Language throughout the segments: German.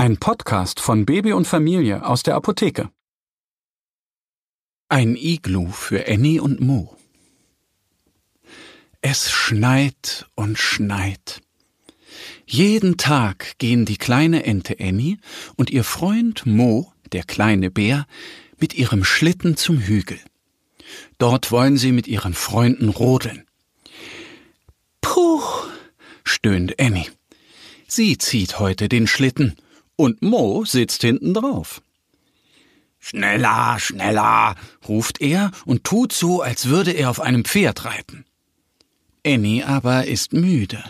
Ein Podcast von Baby und Familie aus der Apotheke. Ein Iglu für Annie und Mo. Es schneit und schneit. Jeden Tag gehen die kleine Ente Annie und ihr Freund Mo, der kleine Bär, mit ihrem Schlitten zum Hügel. Dort wollen sie mit ihren Freunden rodeln. Puh, stöhnt Annie. Sie zieht heute den Schlitten und Mo sitzt hinten drauf. Schneller, schneller, ruft er und tut so, als würde er auf einem Pferd reiten. Annie aber ist müde.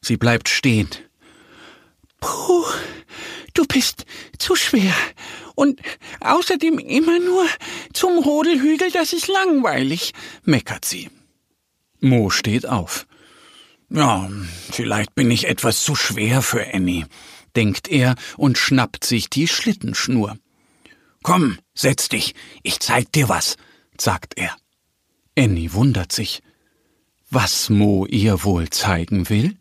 Sie bleibt stehen. Puh, du bist zu schwer. Und außerdem immer nur zum Rodelhügel, das ist langweilig, meckert sie. Mo steht auf. Ja, vielleicht bin ich etwas zu schwer für Annie denkt er und schnappt sich die Schlittenschnur. Komm, setz dich, ich zeig dir was, sagt er. Annie wundert sich. Was Mo ihr wohl zeigen will?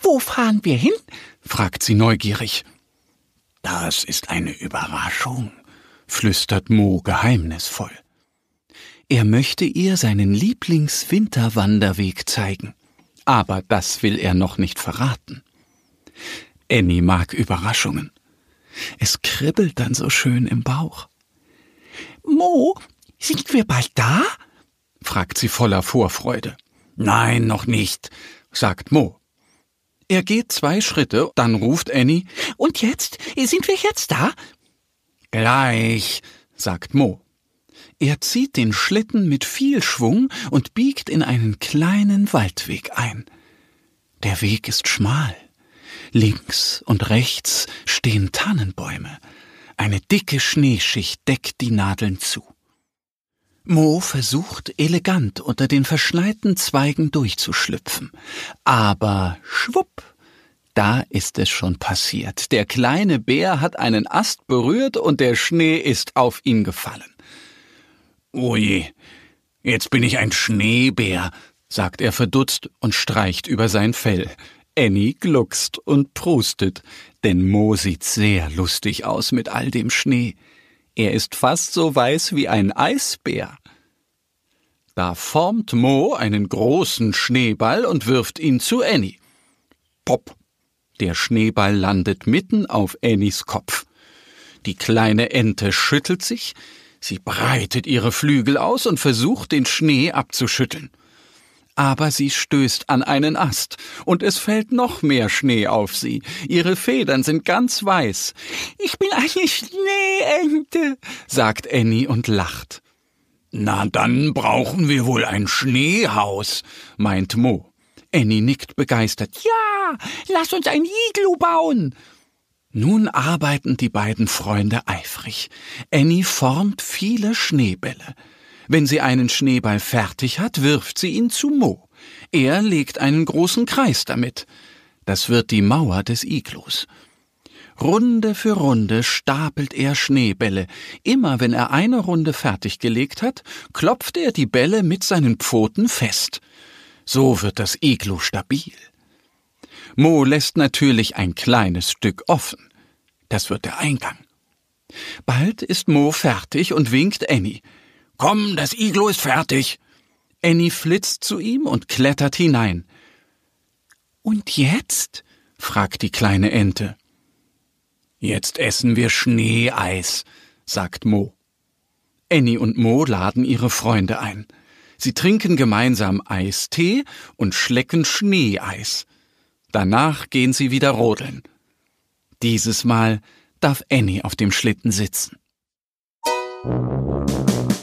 Wo fahren wir hin? fragt sie neugierig. Das ist eine Überraschung, flüstert Mo geheimnisvoll. Er möchte ihr seinen Lieblingswinterwanderweg zeigen, aber das will er noch nicht verraten. Annie mag Überraschungen. Es kribbelt dann so schön im Bauch. Mo, sind wir bald da? fragt sie voller Vorfreude. Nein, noch nicht, sagt Mo. Er geht zwei Schritte, dann ruft Annie. Und jetzt? Sind wir jetzt da? Gleich, sagt Mo. Er zieht den Schlitten mit viel Schwung und biegt in einen kleinen Waldweg ein. Der Weg ist schmal. Links und rechts stehen Tannenbäume. Eine dicke Schneeschicht deckt die Nadeln zu. Mo versucht elegant unter den verschneiten Zweigen durchzuschlüpfen. Aber schwupp, da ist es schon passiert. Der kleine Bär hat einen Ast berührt und der Schnee ist auf ihn gefallen. Oje, jetzt bin ich ein Schneebär, sagt er verdutzt und streicht über sein Fell. Annie gluckst und prustet, denn Mo sieht sehr lustig aus mit all dem Schnee. Er ist fast so weiß wie ein Eisbär. Da formt Mo einen großen Schneeball und wirft ihn zu Annie. Pop! Der Schneeball landet mitten auf Annies Kopf. Die kleine Ente schüttelt sich, sie breitet ihre Flügel aus und versucht, den Schnee abzuschütteln aber sie stößt an einen Ast, und es fällt noch mehr Schnee auf sie. Ihre Federn sind ganz weiß. Ich bin eine Schneeente, sagt Annie und lacht. Na, dann brauchen wir wohl ein Schneehaus, meint Mo. Annie nickt begeistert. Ja, lass uns ein Iglu bauen. Nun arbeiten die beiden Freunde eifrig. Annie formt viele Schneebälle. Wenn sie einen Schneeball fertig hat, wirft sie ihn zu Mo. Er legt einen großen Kreis damit. Das wird die Mauer des Iglus. Runde für Runde stapelt er Schneebälle. Immer wenn er eine Runde fertiggelegt hat, klopft er die Bälle mit seinen Pfoten fest. So wird das Iglu stabil. Mo lässt natürlich ein kleines Stück offen. Das wird der Eingang. Bald ist Mo fertig und winkt Annie. Komm, das Iglo ist fertig. Annie flitzt zu ihm und klettert hinein. Und jetzt? fragt die kleine Ente. Jetzt essen wir Schneeeis, sagt Mo. Annie und Mo laden ihre Freunde ein. Sie trinken gemeinsam Eistee und schlecken Schneeeis. Danach gehen sie wieder rodeln. Dieses Mal darf Annie auf dem Schlitten sitzen.